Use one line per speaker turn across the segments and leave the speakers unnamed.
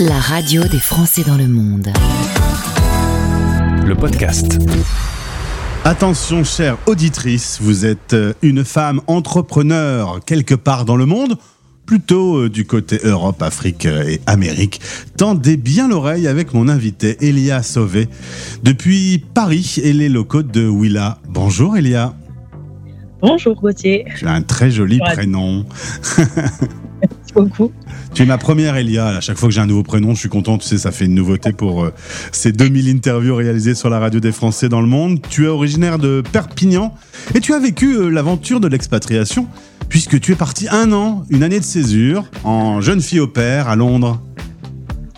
la radio des Français dans le monde.
Le podcast.
Attention, chère auditrice, vous êtes euh, une femme entrepreneur quelque part dans le monde, plutôt euh, du côté Europe, Afrique euh, et Amérique. Tendez bien l'oreille avec mon invité, Elia Sauvé, depuis Paris et les locaux de Willa. Bonjour, Elia.
Bonjour, Gauthier.
Tu as un très joli prénom. Tu es ma première Elia. À chaque fois que j'ai un nouveau prénom, je suis content. Tu sais, ça fait une nouveauté pour euh, ces 2000 interviews réalisées sur la radio des Français dans le monde. Tu es originaire de Perpignan et tu as vécu euh, l'aventure de l'expatriation puisque tu es parti un an, une année de césure, en jeune fille au père à Londres.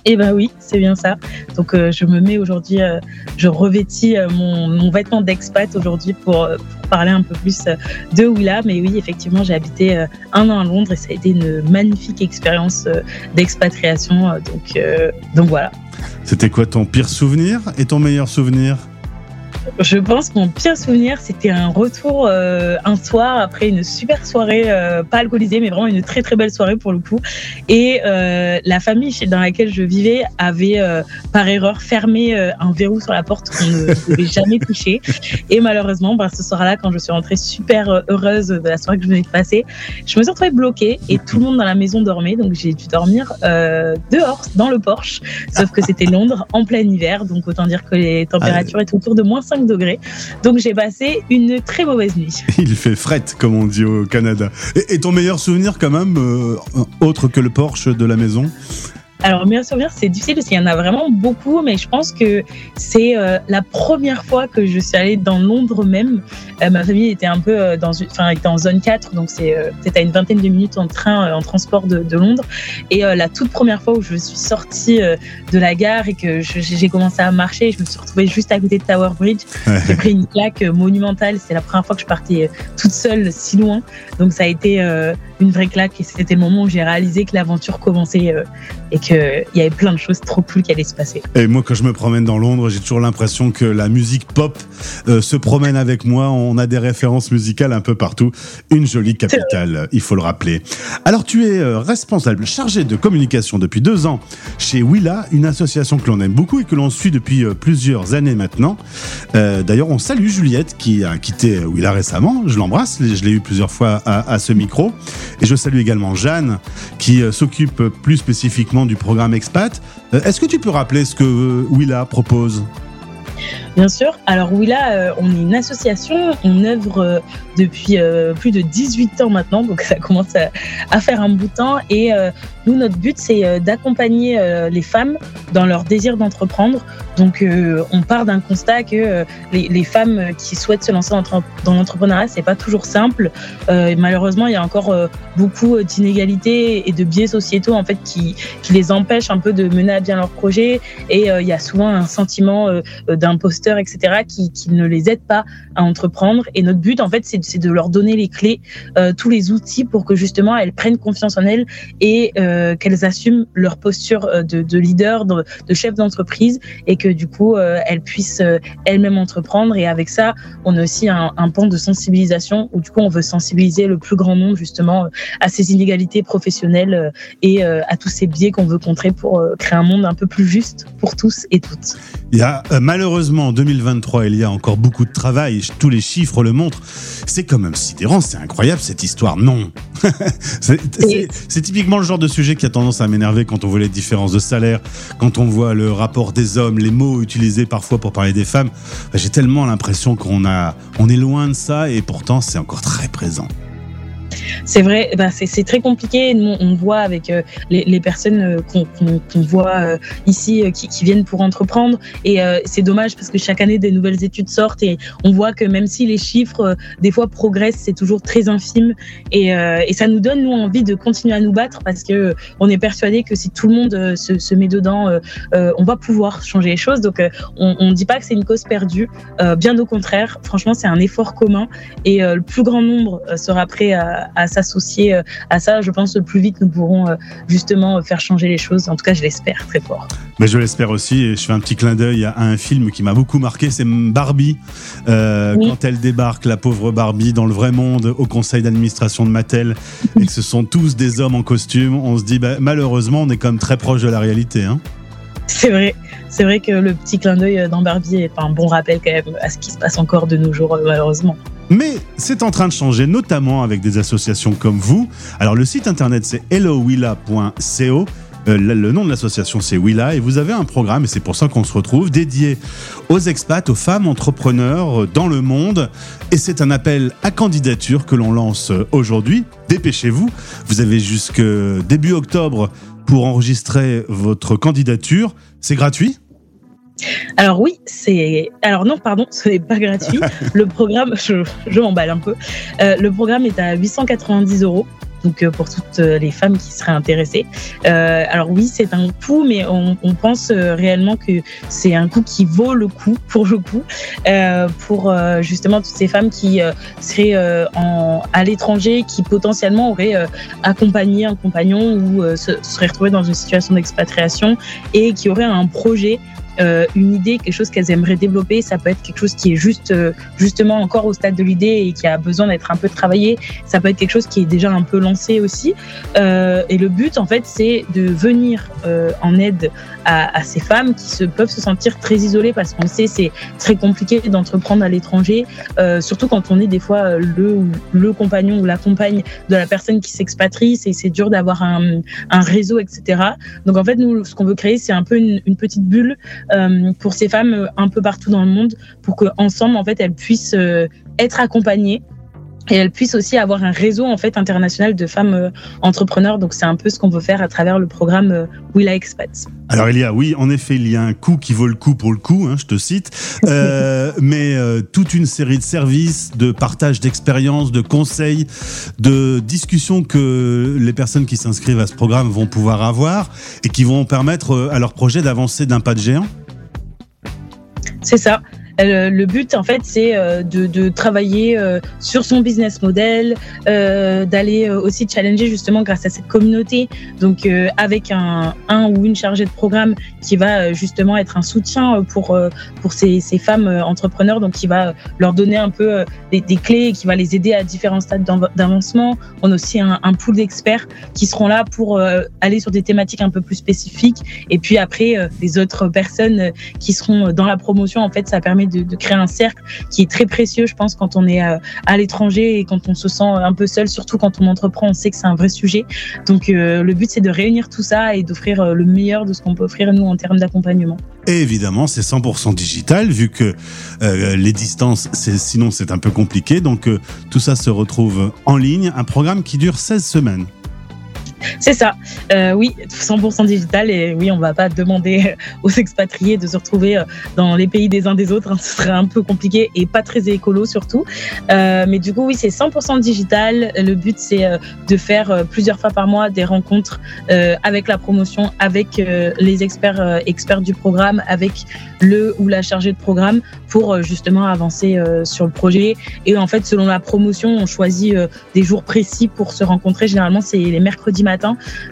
Eh ben oui, c'est bien ça. Donc euh, je me mets aujourd'hui, je revêtis mon, vêtement d'expat aujourd'hui pour, parler un peu plus de Willa. Mais oui, effectivement, j'ai habité un an à Londres et ça a été une magnifique expérience d'expatriation. Donc, donc voilà.
C'était quoi ton pire souvenir et ton meilleur souvenir?
Je pense que mon pire souvenir, c'était un retour euh, un soir après une super soirée, euh, pas alcoolisée, mais vraiment une très très belle soirée pour le coup. Et euh, la famille dans laquelle je vivais avait par erreur fermé un verrou sur la porte qu'on ne devait jamais toucher. Et malheureusement, bah, ce soir-là, quand je suis rentrée super heureuse de la soirée que je venais de passer, je me suis retrouvée bloquée et tout le monde dans la maison dormait. Donc j'ai dû dormir dehors, dans le Porsche. Sauf que c'était Londres en plein hiver. Donc autant dire que les températures étaient autour de moins 5 Donc j'ai passé une très mauvaise nuit.
Il fait fret, comme on dit au Canada. Et, ton meilleur souvenir quand même, euh, autre que le Porsche de la maison?
Alors, meilleur souvenir, c'est difficile parce qu'il y en a vraiment beaucoup, mais je pense que c'est euh, la première fois que je suis allée dans Londres même. Euh, ma famille était un peu euh, dans, enfin, était en zone 4, donc c'est peut-être à une vingtaine de minutes en train, en transport de, de Londres. Et la toute première fois où je suis sortie de la gare et que j'ai commencé à marcher, je me suis retrouvée juste à côté de Tower Bridge. J'ai pris une claque monumentale. C'est la première fois que je partais toute seule si loin. Donc ça a été une vraie claque et c'était le moment où j'ai réalisé que l'aventure commençait et que il y avait plein de choses trop cool qui allaient se passer.
Et moi, quand je me promène dans Londres, j'ai toujours l'impression que la musique pop euh, se promène avec moi. On a des références musicales un peu partout. Une jolie capitale, il faut le rappeler. Alors, tu es euh, responsable, chargé de communication depuis deux ans chez Willa, une association que l'on aime beaucoup et que l'on suit depuis euh, plusieurs années maintenant. D'ailleurs, on salue Juliette qui a quitté Willa récemment. Je l'embrasse, je l'ai eu plusieurs fois à, ce micro. Et je salue également Jeanne qui s'occupe plus spécifiquement du programme Expat. Euh, est-ce que tu peux rappeler ce que euh, Willa propose?
Bien sûr. Alors Willa, euh, on est une association, on œuvre depuis plus de 18 ans maintenant, donc ça commence à, faire un bout de temps. Et nous, notre but, c'est d'accompagner les femmes dans leur désir d'entreprendre. Donc, on part d'un constat que les, femmes qui souhaitent se lancer dans, l'entrepreneuriat, c'est pas toujours simple. malheureusement, il y a encore beaucoup d'inégalités et de biais sociétaux en fait qui, qui les empêchent un peu de mener à bien leur projet. Et il y a souvent un sentiment etc., qui, qui, ne les aident pas à entreprendre. Et notre but, en fait, c'est de leur donner les clés, euh, tous les outils pour que justement elles prennent confiance en elles et euh, qu'elles assument leur posture euh, de, de leader, de, chef d'entreprise, et que du coup, elles puissent elles-mêmes entreprendre. Et avec ça, on a aussi un, un pan de sensibilisation où du coup, on veut sensibiliser le plus grand nombre justement à ces inégalités professionnelles et à tous ces biais qu'on veut contrer pour créer un monde un peu plus juste pour tous et toutes.
Il y a Malheureusement, en 2023, il y a encore beaucoup de travail. Tous les chiffres le montrent. C'est quand même sidérant, c'est incroyable cette histoire. Non. c'est typiquement le genre de sujet qui a tendance à m'énerver quand on voit les différences de salaire, quand on voit le rapport des hommes, les mots utilisés parfois pour parler des femmes. J'ai tellement l'impression qu'on on est loin de ça et pourtant c'est encore très présent
c'est vrai, bah c'est très compliqué. Nous, on voit avec euh, les, personnes euh, qu'on voit euh, ici qui, viennent pour entreprendre. Et c'est dommage parce que chaque année, des nouvelles études sortent et on voit que même si les chiffres, des fois, progressent, c'est toujours très infime. Et, et, ça nous donne, nous, envie de continuer à nous battre parce que on est persuadé que si tout le monde se, se met dedans, on va pouvoir changer les choses. Donc, on ne dit pas que c'est une cause perdue. bien au contraire, franchement, c'est un effort commun et le plus grand nombre sera prêt à à, s'associer à ça, je pense que plus vite nous pourrons justement faire changer les choses. En tout cas, je l'espère très fort.
Mais je l'espère aussi. Et je fais un petit clin d'œil à un film qui m'a beaucoup marqué, c'est Barbie. Quand elle débarque, la pauvre Barbie, dans le vrai monde, au conseil d'administration de Mattel, et que ce sont tous des hommes en costume, on se dit bah, malheureusement, on est quand même très proche de la réalité. Hein.
C'est vrai. C'est vrai que le petit clin d'œil dans Barbie est un bon rappel quand même à ce qui se passe encore de nos jours, malheureusement.
Mais c'est en train de changer, notamment avec des associations comme vous. Alors le site internet c'est hellowilla.co. Euh, le nom de l'association, c'est Willa, et vous avez un programme, et c'est pour ça qu'on se retrouve, dédié aux expats, aux femmes entrepreneurs dans le monde. Et c'est un appel à candidature que l'on lance aujourd'hui. Dépêchez-vous, vous avez jusque début octobre pour enregistrer votre candidature. C'est gratuit
alors oui, c'est. Alors non, pardon, ce n'est pas gratuit. le programme, je, je m'emballe un peu. Euh, le programme est à 890 euros donc euh, pour toutes euh, les femmes qui seraient intéressées. Euh, alors oui, c'est un coût, mais on, on pense réellement que c'est un coût qui vaut le coup, pour le coup, euh, pour justement toutes ces femmes qui seraient en, à l'étranger, qui potentiellement auraient accompagné un compagnon ou se, seraient retrouvées dans une situation d'expatriation et qui auraient un projet euh, une idée, quelque chose qu'elles aimeraient développer. Ça peut être quelque chose qui est juste, euh, justement, encore au stade de l'idée et qui a besoin d'être un peu travaillé. Ça peut être quelque chose qui est déjà un peu lancé aussi. Euh, et le but, en fait, c'est de venir en aide à, à, ces femmes qui se, peuvent se sentir très isolées parce qu'on sait c'est très compliqué d'entreprendre à l'étranger, euh, surtout quand on est des fois le, le compagnon ou la compagne de la personne qui s'expatrie. C'est dur d'avoir un, un réseau, etc. Donc, en fait, nous, ce qu'on veut créer, c'est un peu une, une petite bulle euh, pour ces femmes euh, un peu partout dans le monde, pour qu'ensemble, en fait, elles puissent euh, être accompagnées et elles puissent aussi avoir un réseau en fait international de femmes entrepreneurs. Donc c'est un peu ce qu'on veut faire à travers le programme euh, Willa Expats.
Alors il y a, oui, en effet, il y a un coût qui vaut le coup pour le coup, hein, je te cite, euh, mais euh, toute une série de services, de partage d'expériences, de conseils, de discussions que les personnes qui s'inscrivent à ce programme vont pouvoir avoir et qui vont permettre à leur projet d'avancer d'un pas de géant.
C'est ça. Euh, le but, en fait, c'est euh, de, travailler euh, sur son business model, d'aller aussi challenger justement grâce à cette communauté. Donc, avec un, ou une chargée de programme qui va justement être un soutien pour pour ces, femmes entrepreneurs, donc qui va leur donner un peu des, clés et qui va les aider à différents stades d'avancement. On a aussi un pool d'experts qui seront là pour aller sur des thématiques un peu plus spécifiques. Et puis après, les autres personnes qui seront dans la promotion, en fait, ça permet de, créer un cercle qui est très précieux, je pense, quand on est euh, à l'étranger et quand on se sent un peu seul, surtout quand on entreprend, on sait que c'est un vrai sujet. Donc euh, le but, c'est de réunir tout ça et d'offrir euh, le meilleur de ce qu'on peut offrir nous en termes d'accompagnement.
Et évidemment, c'est 100% digital, vu que les distances, sinon c'est un peu compliqué. Donc tout ça se retrouve en ligne, un programme qui dure 16 semaines.
C'est ça. Euh, oui, 100% digital. Et oui, on va pas demander aux expatriés de se retrouver euh, dans les pays des uns des autres. Hein. Ce serait un peu compliqué et pas très écolo surtout. Euh, mais du coup, oui, c'est 100% digital. Le but, c'est de faire plusieurs fois par mois des rencontres avec la promotion, avec les experts, experts du programme, avec le ou la chargée de programme pour justement avancer sur le projet. Et en fait, selon la promotion, on choisit des jours précis pour se rencontrer. Généralement, c'est les mercredis matin,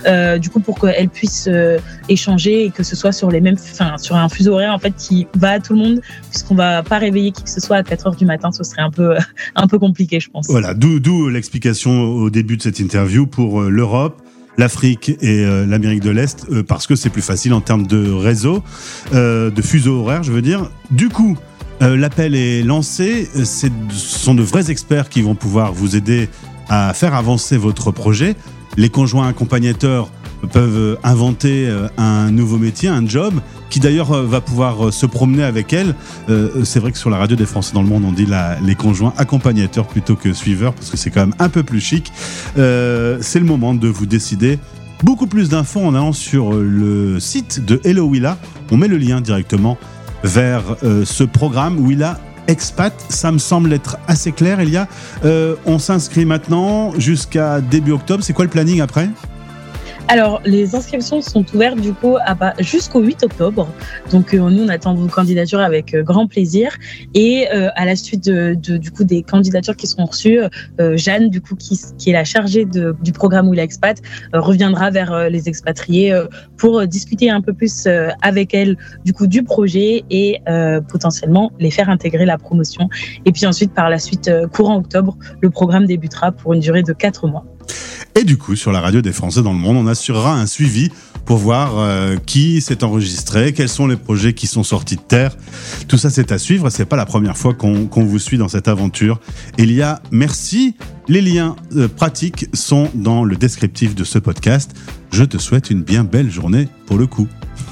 euh, du coup pour qu'elles puissent euh, échanger et que ce soit sur les mêmes, enfin sur un fuseau horaire en fait qui va à tout le monde, puisqu'on va pas réveiller qui que ce soit à 4 heures du matin, ce serait un peu un peu compliqué, je pense.
Voilà, d'où l'explication au début de cette interview pour euh, l'Europe l'Afrique et l'Amérique de l'Est parce que c'est plus facile en termes de réseau, de fuseau horaire, je veux dire. Du coup, l'appel est lancé. Ce sont de vrais experts qui vont pouvoir vous aider à faire avancer votre projet. Les conjoints accompagnateurs peuvent inventer euh, un nouveau métier, un job, qui d'ailleurs euh, va pouvoir euh, se promener avec elle. C'est vrai que sur la radio des Français dans le monde, on dit les conjoints accompagnateurs plutôt que suiveurs, parce que c'est quand même un peu plus chic. c'est le moment de vous décider. Beaucoup plus d'infos en allant sur le site de Hello Willa. On met le lien directement vers ce programme Willa expat. Ça me semble être assez clair, Elia. Euh, on s'inscrit maintenant jusqu'à début octobre. C'est quoi le planning après?
Alors, les inscriptions sont ouvertes du coup jusqu'au 8 octobre. Donc, nous, on attend vos candidatures avec grand plaisir. Et à la suite de, du coup des candidatures qui seront reçues, Jeanne, du coup, qui, qui est la chargée de, du programme Will Expat, reviendra vers les expatriés pour discuter un peu plus avec elle du coup du projet et potentiellement les faire intégrer la promotion. Et puis ensuite, par la suite, courant octobre, le programme débutera pour une durée de 4 mois.
Et du coup, sur la radio des Français dans le monde, on assurera un suivi pour voir euh, qui s'est enregistré, quels sont les projets qui sont sortis de terre. Tout ça, c'est à suivre. C'est pas la première fois qu'on vous suit dans cette aventure. Il y a merci. Les liens euh, pratiques sont dans le descriptif de ce podcast. Je te souhaite une bien belle journée pour le coup.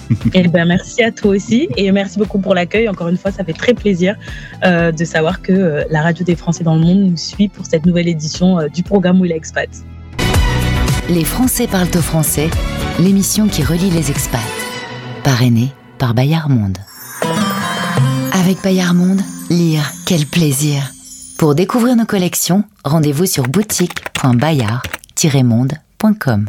Eh ben, merci à toi aussi et merci beaucoup pour l'accueil. Encore une fois, ça fait très plaisir euh, de savoir que la radio des Français dans le monde nous suit pour cette nouvelle édition du programme Will Expat.
Les Français parlent au français, l'émission qui relie les expats. Parrainée par Bayard Monde. Avec Bayard Monde, lire, quel plaisir. Pour découvrir nos collections, rendez-vous sur boutique.bayard-monde.com.